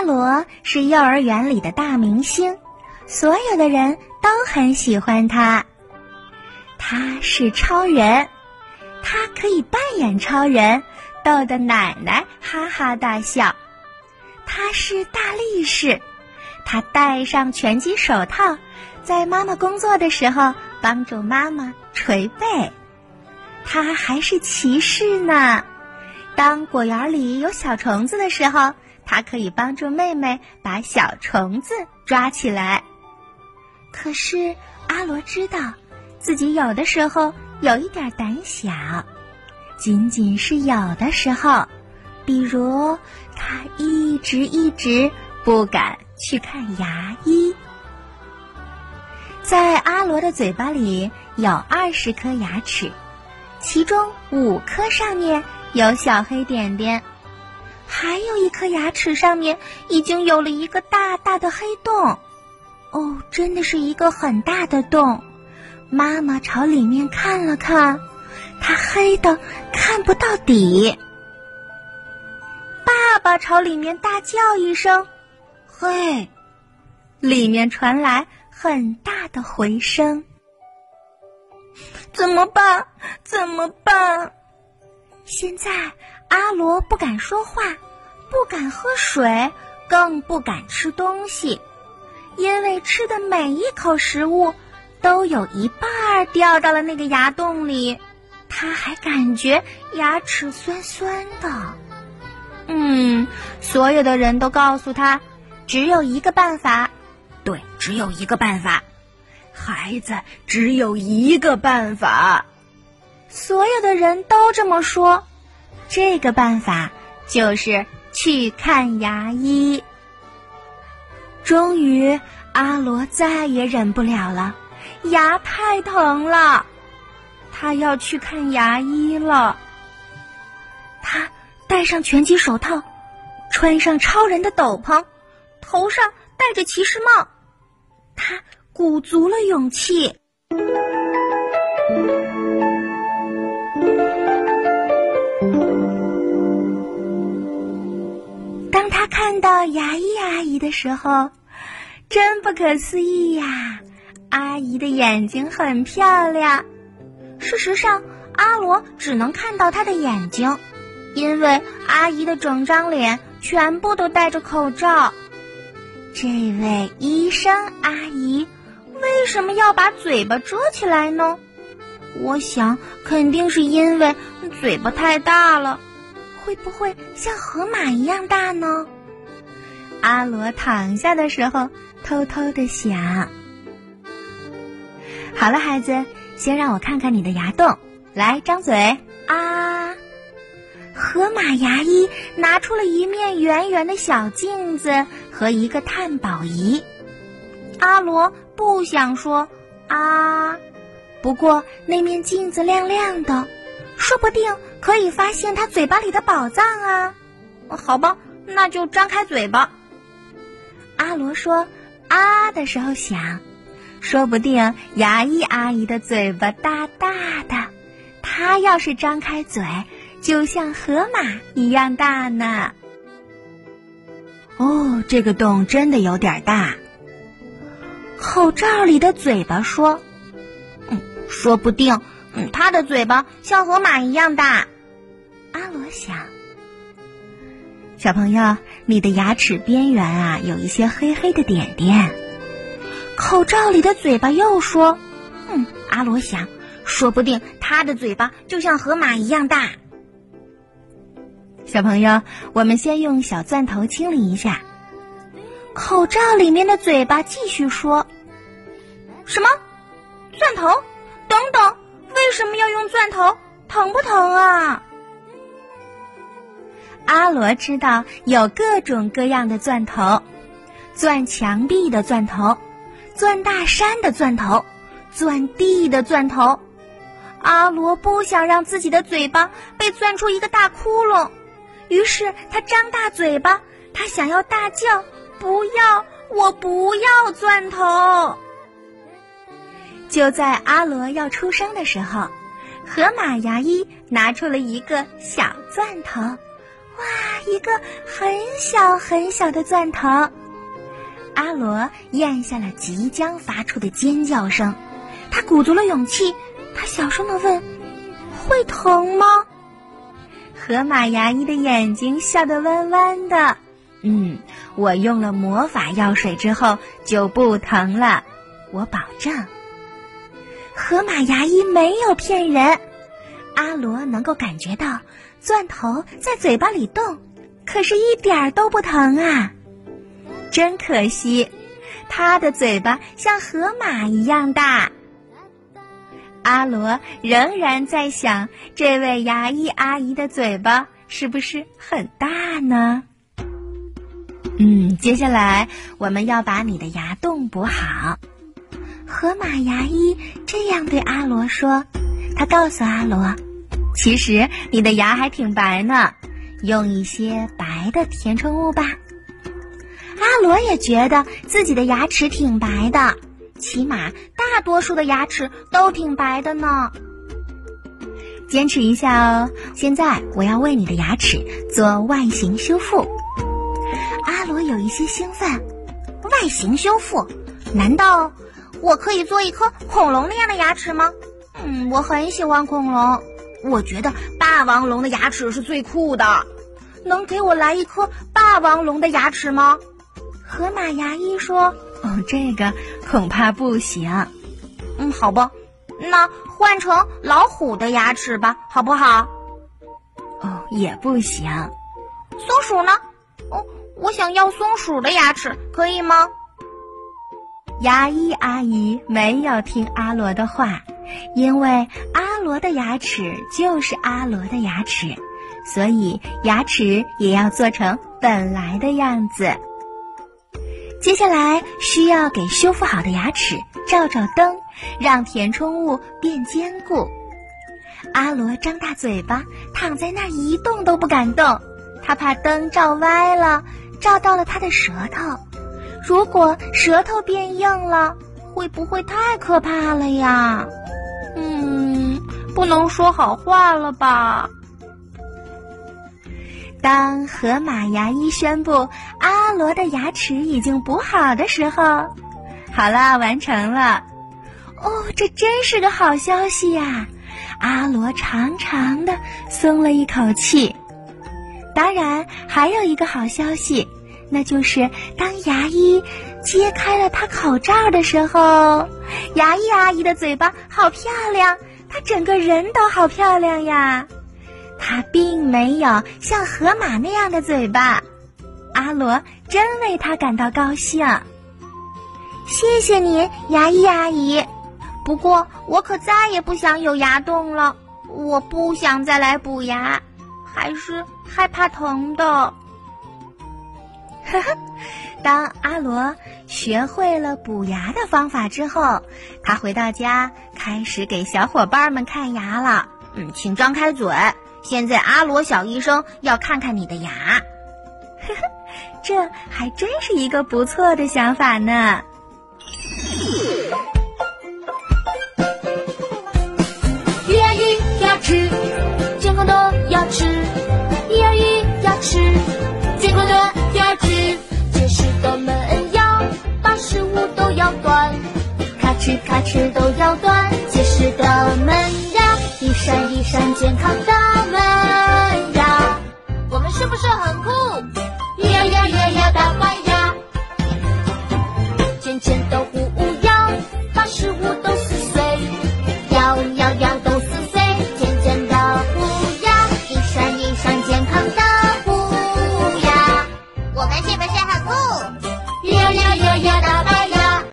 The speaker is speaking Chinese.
阿罗是幼儿园里的大明星，所有的人都很喜欢他。他是超人，他可以扮演超人，逗得奶奶哈哈大笑。他是大力士，他戴上拳击手套，在妈妈工作的时候帮助妈妈捶背。他还是骑士呢，当果园里有小虫子的时候，他可以帮助妹妹把小虫子抓起来。可是阿罗知道，自己有的时候有一点胆小，仅仅是有的时候，比如他一直一直不敢去看牙医。在阿罗的嘴巴里有二十颗牙齿。其中五颗上面有小黑点点，还有一颗牙齿上面已经有了一个大大的黑洞。哦，真的是一个很大的洞。妈妈朝里面看了看，它黑的看不到底。爸爸朝里面大叫一声：“嘿！”里面传来很大的回声。怎么办？怎么办？现在阿罗不敢说话，不敢喝水，更不敢吃东西，因为吃的每一口食物都有一半掉到了那个牙洞里。他还感觉牙齿酸酸的。嗯，所有的人都告诉他，只有一个办法。对，只有一个办法。孩子只有一个办法，所有的人都这么说。这个办法就是去看牙医。终于，阿罗再也忍不了了，牙太疼了，他要去看牙医了。他戴上拳击手套，穿上超人的斗篷，头上戴着骑士帽，他。鼓足了勇气。看到牙医阿姨的时候，真不可思议呀！阿姨的眼睛很漂亮。事实上，阿罗只能看到她的眼睛，因为阿姨的整张脸全部都戴着口罩。这位医生阿姨。为什么要把嘴巴遮起来呢？我想肯定是因为嘴巴太大了。会不会像河马一样大呢？阿罗躺下的时候偷偷的想。好了，孩子，先让我看看你的牙洞。来，张嘴啊！河马牙医拿出了一面圆圆的小镜子和一个探宝仪。阿罗。不想说啊，不过那面镜子亮亮的，说不定可以发现他嘴巴里的宝藏啊！好吧，那就张开嘴巴。阿罗说啊的时候想，说不定牙医阿姨的嘴巴大大的，她要是张开嘴，就像河马一样大呢。哦，这个洞真的有点大。口罩里的嘴巴说：“嗯，说不定，嗯，他的嘴巴像河马一样大。”阿罗想。小朋友，你的牙齿边缘啊，有一些黑黑的点点。口罩里的嘴巴又说：“嗯，阿罗想，说不定他的嘴巴就像河马一样大。”小朋友，我们先用小钻头清理一下。口罩里面的嘴巴继续说：“什么？钻头？等等，为什么要用钻头？疼不疼啊？”阿罗知道有各种各样的钻头：钻墙壁的钻头，钻大山的钻头，钻地的钻头。阿罗不想让自己的嘴巴被钻出一个大窟窿，于是他张大嘴巴，他想要大叫。不要！我不要钻头。就在阿罗要出生的时候，河马牙医拿出了一个小钻头。哇，一个很小很小的钻头。阿罗咽下了即将发出的尖叫声，他鼓足了勇气，他小声的问：“会疼吗？”河马牙医的眼睛笑得弯弯的。嗯，我用了魔法药水之后就不疼了，我保证。河马牙医没有骗人，阿罗能够感觉到钻头在嘴巴里动，可是一点儿都不疼啊！真可惜，他的嘴巴像河马一样大。阿罗仍然在想，这位牙医阿姨的嘴巴是不是很大呢？嗯，接下来我们要把你的牙洞补好。河马牙医这样对阿罗说：“他告诉阿罗，其实你的牙还挺白呢，用一些白的填充物吧。”阿罗也觉得自己的牙齿挺白的，起码大多数的牙齿都挺白的呢。坚持一下哦！现在我要为你的牙齿做外形修复。阿罗有一些兴奋，外形修复？难道我可以做一颗恐龙那样的牙齿吗？嗯，我很喜欢恐龙，我觉得霸王龙的牙齿是最酷的。能给我来一颗霸王龙的牙齿吗？河马牙医说：“哦，这个恐怕不行。嗯，好吧，那换成老虎的牙齿吧，好不好？哦，也不行。松鼠呢？哦。”我想要松鼠的牙齿，可以吗？牙医阿姨没有听阿罗的话，因为阿罗的牙齿就是阿罗的牙齿，所以牙齿也要做成本来的样子。接下来需要给修复好的牙齿照照灯，让填充物变坚固。阿罗张大嘴巴，躺在那儿一动都不敢动，他怕灯照歪了。照到了他的舌头，如果舌头变硬了，会不会太可怕了呀？不能说好话了吧？当河马牙医宣布阿罗的牙齿已经补好的时候，好了，完成了。哦，这真是个好消息呀！阿罗长长的松了一口气。当然，还有一个好消息，那就是当牙医揭开了他口罩的时候，牙医阿姨的嘴巴好漂亮，她整个人都好漂亮呀。她并没有像河马那样的嘴巴，阿罗真为她感到高兴。谢谢您，牙医阿姨。不过我可再也不想有牙洞了，我不想再来补牙。还是害怕疼的。呵呵，当阿罗学会了补牙的方法之后，他回到家开始给小伙伴们看牙了。嗯，请张开嘴，现在阿罗小医生要看看你的牙。呵呵，这还真是一个不错的想法呢。牙医牙齿，健康的牙齿。吃一闪一闪健康的。